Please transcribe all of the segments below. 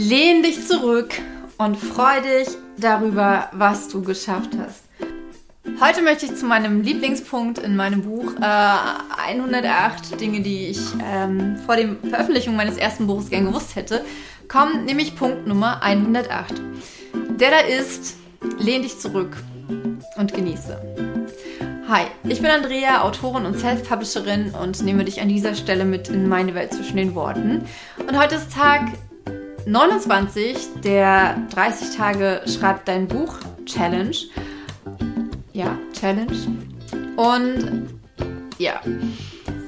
Lehn dich zurück und freu dich darüber, was du geschafft hast. Heute möchte ich zu meinem Lieblingspunkt in meinem Buch äh, 108 Dinge, die ich ähm, vor der Veröffentlichung meines ersten Buches gern gewusst hätte, kommen, nämlich Punkt Nummer 108. Der da ist, lehn dich zurück und genieße. Hi, ich bin Andrea, Autorin und Self-Publisherin und nehme dich an dieser Stelle mit in meine Welt zwischen den Worten. Und heute ist Tag 29 der 30 Tage Schreib dein Buch Challenge. Ja, Challenge. Und ja,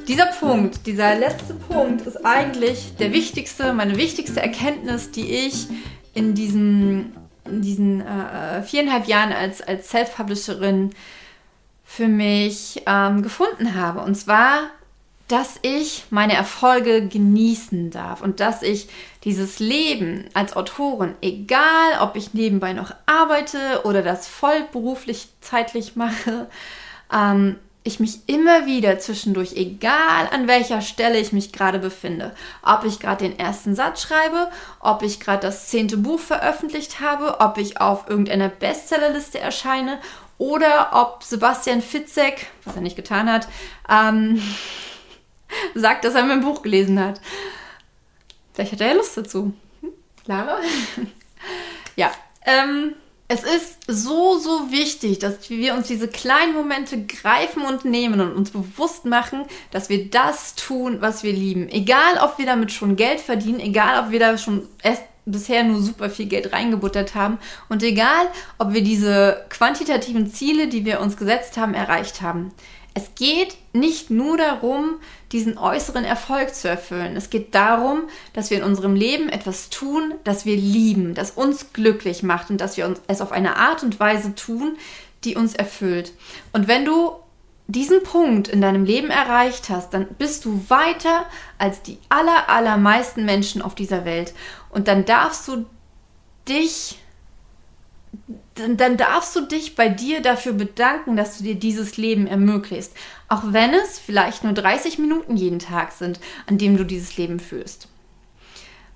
dieser Punkt, dieser letzte Punkt ist eigentlich der wichtigste, meine wichtigste Erkenntnis, die ich in diesen, in diesen äh, viereinhalb Jahren als, als Self-Publisherin für mich ähm, gefunden habe. Und zwar dass ich meine Erfolge genießen darf und dass ich dieses Leben als Autorin, egal ob ich nebenbei noch arbeite oder das vollberuflich zeitlich mache, ähm, ich mich immer wieder zwischendurch, egal an welcher Stelle ich mich gerade befinde, ob ich gerade den ersten Satz schreibe, ob ich gerade das zehnte Buch veröffentlicht habe, ob ich auf irgendeiner Bestsellerliste erscheine oder ob Sebastian Fitzek, was er nicht getan hat, ähm, sagt, dass er mein Buch gelesen hat. Vielleicht hat er ja Lust dazu. Hm? Lara? ja, ähm, es ist so, so wichtig, dass wir uns diese kleinen Momente greifen und nehmen und uns bewusst machen, dass wir das tun, was wir lieben. Egal, ob wir damit schon Geld verdienen, egal, ob wir da schon erst bisher nur super viel Geld reingebuttert haben und egal, ob wir diese quantitativen Ziele, die wir uns gesetzt haben, erreicht haben. Es geht nicht nur darum, diesen äußeren Erfolg zu erfüllen. Es geht darum, dass wir in unserem Leben etwas tun, das wir lieben, das uns glücklich macht und dass wir uns es auf eine Art und Weise tun, die uns erfüllt. Und wenn du diesen Punkt in deinem Leben erreicht hast, dann bist du weiter als die aller, allermeisten Menschen auf dieser Welt. Und dann darfst du dich dann darfst du dich bei dir dafür bedanken, dass du dir dieses Leben ermöglicht. Auch wenn es vielleicht nur 30 Minuten jeden Tag sind, an dem du dieses Leben führst.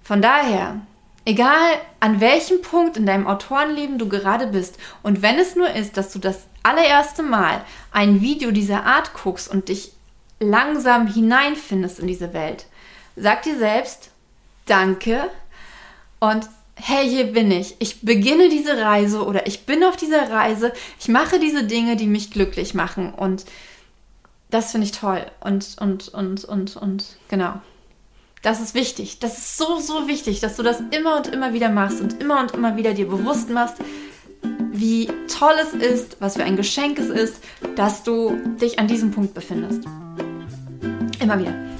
Von daher, egal an welchem Punkt in deinem Autorenleben du gerade bist und wenn es nur ist, dass du das allererste Mal ein Video dieser Art guckst und dich langsam hineinfindest in diese Welt, sag dir selbst, danke und hey, hier bin ich. Ich beginne diese Reise oder ich bin auf dieser Reise. Ich mache diese Dinge, die mich glücklich machen. Und das finde ich toll. Und, und, und, und, und, genau. Das ist wichtig. Das ist so, so wichtig, dass du das immer und immer wieder machst und immer und immer wieder dir bewusst machst, wie toll es ist, was für ein Geschenk es ist, dass du dich an diesem Punkt befindest. Immer wieder.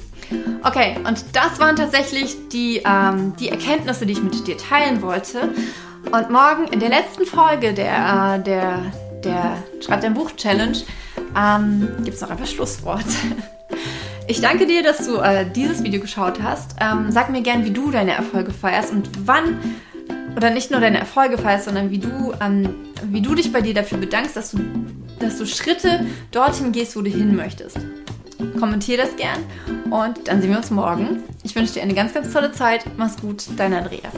Okay, und das waren tatsächlich die, ähm, die Erkenntnisse, die ich mit dir teilen wollte. Und morgen in der letzten Folge der, äh, der, der Schreib dein Buch Challenge ähm, gibt es noch ein paar Schlussworte. Ich danke dir, dass du äh, dieses Video geschaut hast. Ähm, sag mir gern, wie du deine Erfolge feierst und wann, oder nicht nur deine Erfolge feierst, sondern wie du, ähm, wie du dich bei dir dafür bedankst, dass du, dass du Schritte dorthin gehst, wo du hin möchtest. Kommentier das gern und dann sehen wir uns morgen. Ich wünsche dir eine ganz, ganz tolle Zeit. Mach's gut, deine Andrea.